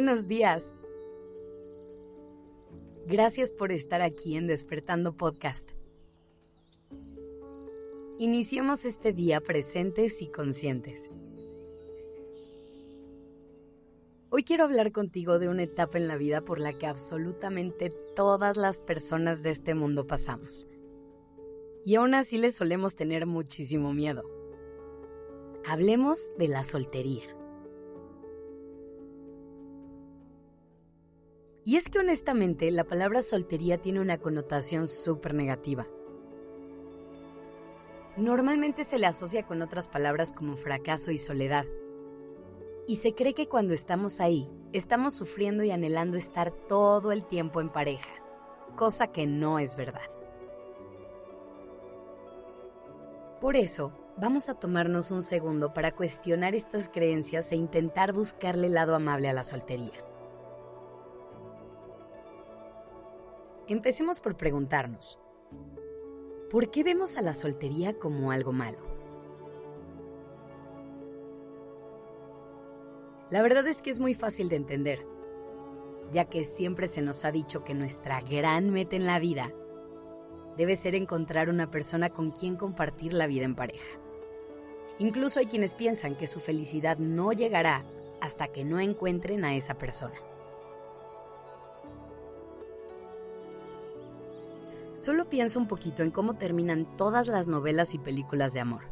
Buenos días. Gracias por estar aquí en Despertando Podcast. Iniciemos este día presentes y conscientes. Hoy quiero hablar contigo de una etapa en la vida por la que absolutamente todas las personas de este mundo pasamos. Y aún así le solemos tener muchísimo miedo. Hablemos de la soltería. Y es que honestamente la palabra soltería tiene una connotación súper negativa. Normalmente se le asocia con otras palabras como fracaso y soledad. Y se cree que cuando estamos ahí, estamos sufriendo y anhelando estar todo el tiempo en pareja, cosa que no es verdad. Por eso, vamos a tomarnos un segundo para cuestionar estas creencias e intentar buscarle el lado amable a la soltería. Empecemos por preguntarnos, ¿por qué vemos a la soltería como algo malo? La verdad es que es muy fácil de entender, ya que siempre se nos ha dicho que nuestra gran meta en la vida debe ser encontrar una persona con quien compartir la vida en pareja. Incluso hay quienes piensan que su felicidad no llegará hasta que no encuentren a esa persona. Solo piensa un poquito en cómo terminan todas las novelas y películas de amor,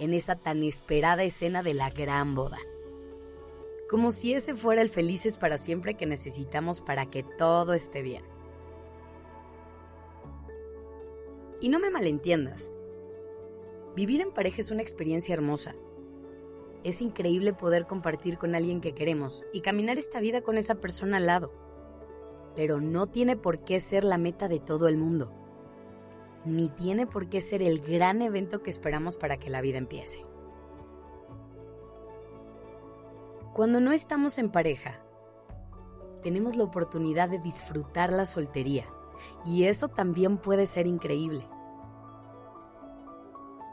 en esa tan esperada escena de la gran boda. Como si ese fuera el felices para siempre que necesitamos para que todo esté bien. Y no me malentiendas. Vivir en pareja es una experiencia hermosa. Es increíble poder compartir con alguien que queremos y caminar esta vida con esa persona al lado pero no tiene por qué ser la meta de todo el mundo, ni tiene por qué ser el gran evento que esperamos para que la vida empiece. Cuando no estamos en pareja, tenemos la oportunidad de disfrutar la soltería, y eso también puede ser increíble.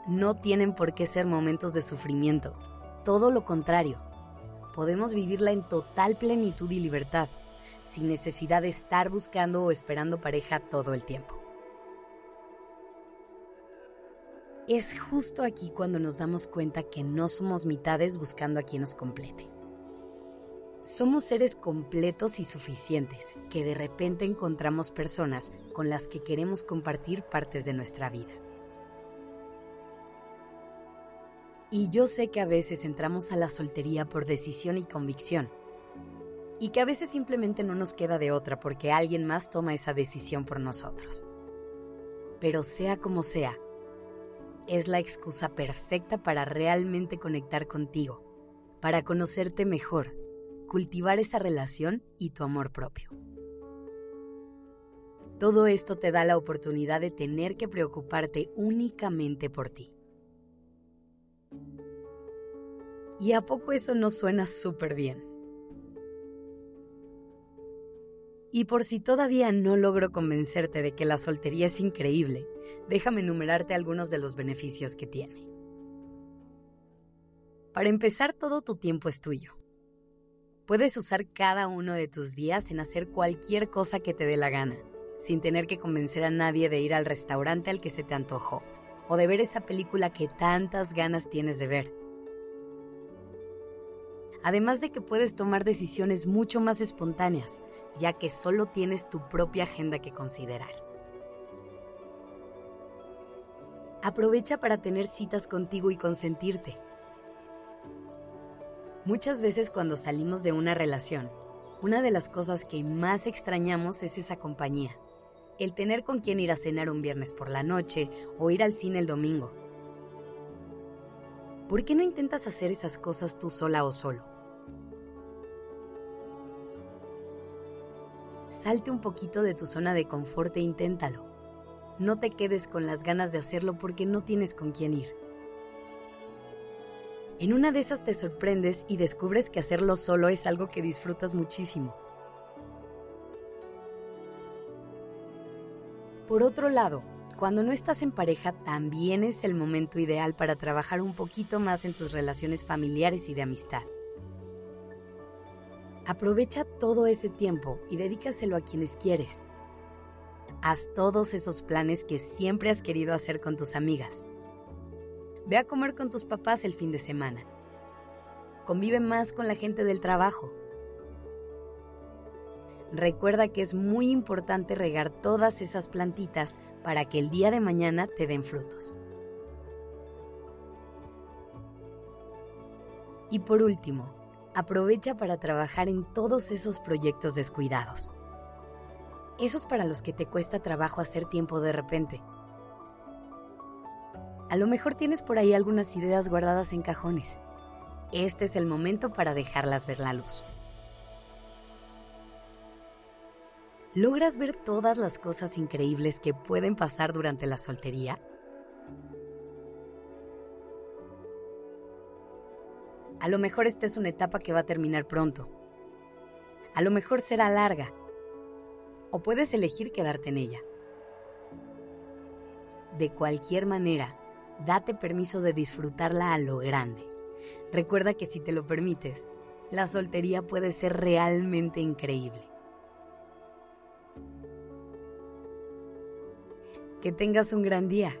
No tienen por qué ser momentos de sufrimiento, todo lo contrario, podemos vivirla en total plenitud y libertad sin necesidad de estar buscando o esperando pareja todo el tiempo. Es justo aquí cuando nos damos cuenta que no somos mitades buscando a quien nos complete. Somos seres completos y suficientes que de repente encontramos personas con las que queremos compartir partes de nuestra vida. Y yo sé que a veces entramos a la soltería por decisión y convicción, y que a veces simplemente no nos queda de otra porque alguien más toma esa decisión por nosotros. Pero sea como sea, es la excusa perfecta para realmente conectar contigo, para conocerte mejor, cultivar esa relación y tu amor propio. Todo esto te da la oportunidad de tener que preocuparte únicamente por ti. ¿Y a poco eso no suena súper bien? Y por si todavía no logro convencerte de que la soltería es increíble, déjame enumerarte algunos de los beneficios que tiene. Para empezar, todo tu tiempo es tuyo. Puedes usar cada uno de tus días en hacer cualquier cosa que te dé la gana, sin tener que convencer a nadie de ir al restaurante al que se te antojó, o de ver esa película que tantas ganas tienes de ver además de que puedes tomar decisiones mucho más espontáneas, ya que solo tienes tu propia agenda que considerar. Aprovecha para tener citas contigo y consentirte. Muchas veces cuando salimos de una relación, una de las cosas que más extrañamos es esa compañía. El tener con quien ir a cenar un viernes por la noche o ir al cine el domingo. ¿Por qué no intentas hacer esas cosas tú sola o solo? Salte un poquito de tu zona de confort e inténtalo. No te quedes con las ganas de hacerlo porque no tienes con quién ir. En una de esas te sorprendes y descubres que hacerlo solo es algo que disfrutas muchísimo. Por otro lado, cuando no estás en pareja también es el momento ideal para trabajar un poquito más en tus relaciones familiares y de amistad. Aprovecha todo ese tiempo y dedícaselo a quienes quieres. Haz todos esos planes que siempre has querido hacer con tus amigas. Ve a comer con tus papás el fin de semana. Convive más con la gente del trabajo. Recuerda que es muy importante regar todas esas plantitas para que el día de mañana te den frutos. Y por último, aprovecha para trabajar en todos esos proyectos descuidados. Esos para los que te cuesta trabajo hacer tiempo de repente. A lo mejor tienes por ahí algunas ideas guardadas en cajones. Este es el momento para dejarlas ver la luz. ¿Logras ver todas las cosas increíbles que pueden pasar durante la soltería? A lo mejor esta es una etapa que va a terminar pronto. A lo mejor será larga. O puedes elegir quedarte en ella. De cualquier manera, date permiso de disfrutarla a lo grande. Recuerda que si te lo permites, la soltería puede ser realmente increíble. Que tengas un gran día.